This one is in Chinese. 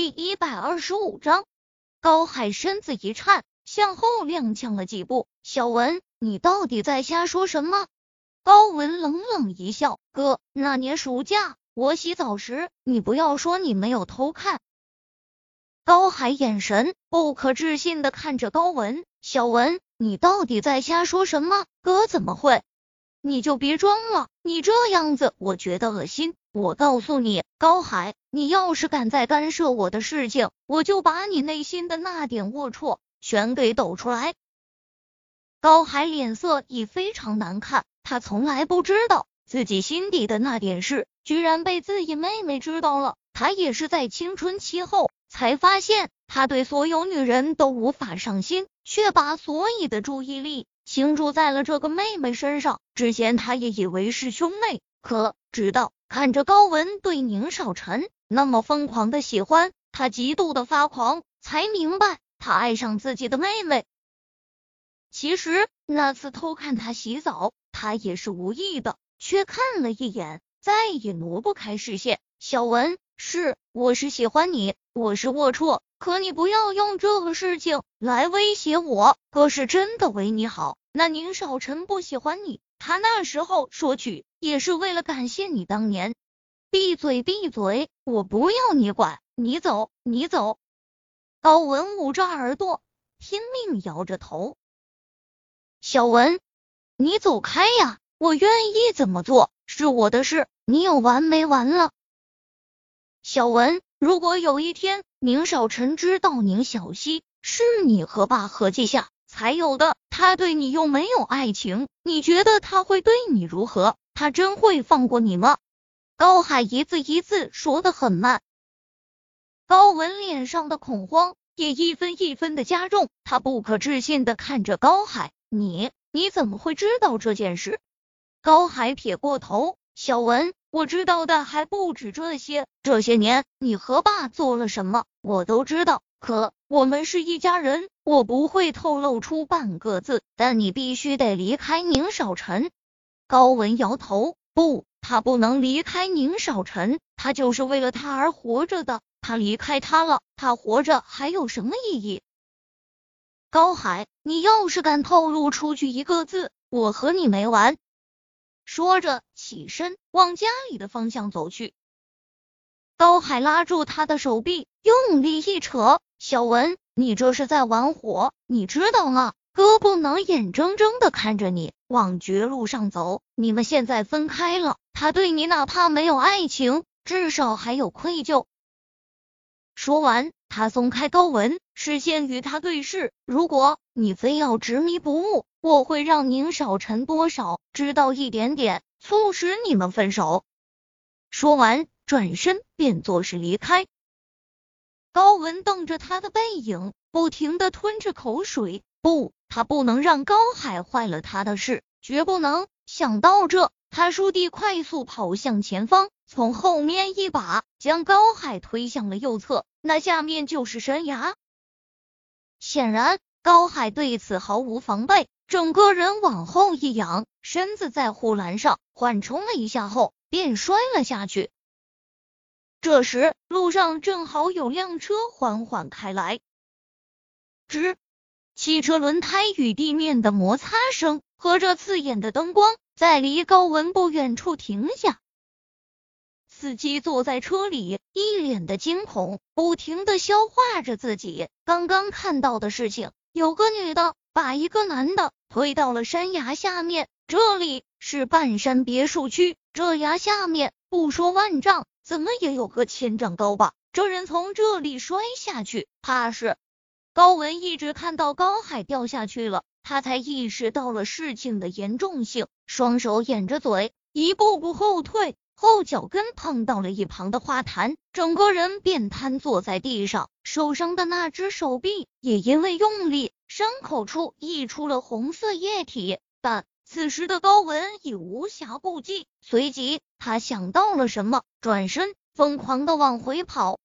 第一百二十五章，高海身子一颤，向后踉跄了几步。小文，你到底在瞎说什么？高文冷冷一笑，哥，那年暑假我洗澡时，你不要说你没有偷看。高海眼神不可置信的看着高文，小文，你到底在瞎说什么？哥怎么会？你就别装了，你这样子我觉得恶心。我告诉你，高海，你要是敢再干涉我的事情，我就把你内心的那点龌龊全给抖出来。高海脸色已非常难看，他从来不知道自己心底的那点事，居然被自己妹妹知道了。他也是在青春期后才发现，他对所有女人都无法上心，却把所有的注意力。倾注在了这个妹妹身上。之前他也以为是兄妹，可直到看着高文对宁少臣那么疯狂的喜欢，他极度的发狂，才明白他爱上自己的妹妹。其实那次偷看他洗澡，他也是无意的，却看了一眼，再也挪不开视线。小文，是，我是喜欢你，我是龌龊，可你不要用这个事情来威胁我。哥是真的为你好。那宁少臣不喜欢你，他那时候说娶也是为了感谢你当年。闭嘴闭嘴，我不要你管，你走你走。高文捂着耳朵，拼命摇着头。小文，你走开呀！我愿意怎么做是我的事，你有完没完了？小文，如果有一天宁少臣知道宁小溪是你和爸合计下。才有的，他对你又没有爱情，你觉得他会对你如何？他真会放过你吗？高海一字一字说的很慢，高文脸上的恐慌也一分一分的加重，他不可置信的看着高海，你你怎么会知道这件事？高海撇过头，小文，我知道的还不止这些，这些年你和爸做了什么，我都知道。可我们是一家人，我不会透露出半个字。但你必须得离开宁少臣。高文摇头，不，他不能离开宁少臣，他就是为了他而活着的。他离开他了，他活着还有什么意义？高海，你要是敢透露出去一个字，我和你没完！说着，起身往家里的方向走去。高海拉住他的手臂，用力一扯。小文，你这是在玩火，你知道吗？哥不能眼睁睁的看着你往绝路上走。你们现在分开了，他对你哪怕没有爱情，至少还有愧疚。说完，他松开高文，视线与他对视。如果你非要执迷不悟，我会让宁少臣多少知道一点点，促使你们分手。说完，转身便作势离开。高文瞪着他的背影，不停的吞着口水。不，他不能让高海坏了他的事，绝不能。想到这，他倏地快速跑向前方，从后面一把将高海推向了右侧，那下面就是山崖。显然，高海对此毫无防备，整个人往后一仰，身子在护栏上缓冲了一下后，便摔了下去。这时，路上正好有辆车缓缓开来，吱，汽车轮胎与地面的摩擦声和着刺眼的灯光，在离高文不远处停下。司机坐在车里，一脸的惊恐，不停的消化着自己刚刚看到的事情。有个女的把一个男的推到了山崖下面，这里是半山别墅区，这崖下面不说万丈。怎么也有个千丈高吧？这人从这里摔下去，怕是高文一直看到高海掉下去了，他才意识到了事情的严重性，双手掩着嘴，一步步后退，后脚跟碰到了一旁的花坛，整个人便瘫坐在地上，受伤的那只手臂也因为用力，伤口处溢出了红色液体，但。此时的高文已无暇顾及，随即他想到了什么，转身疯狂的往回跑。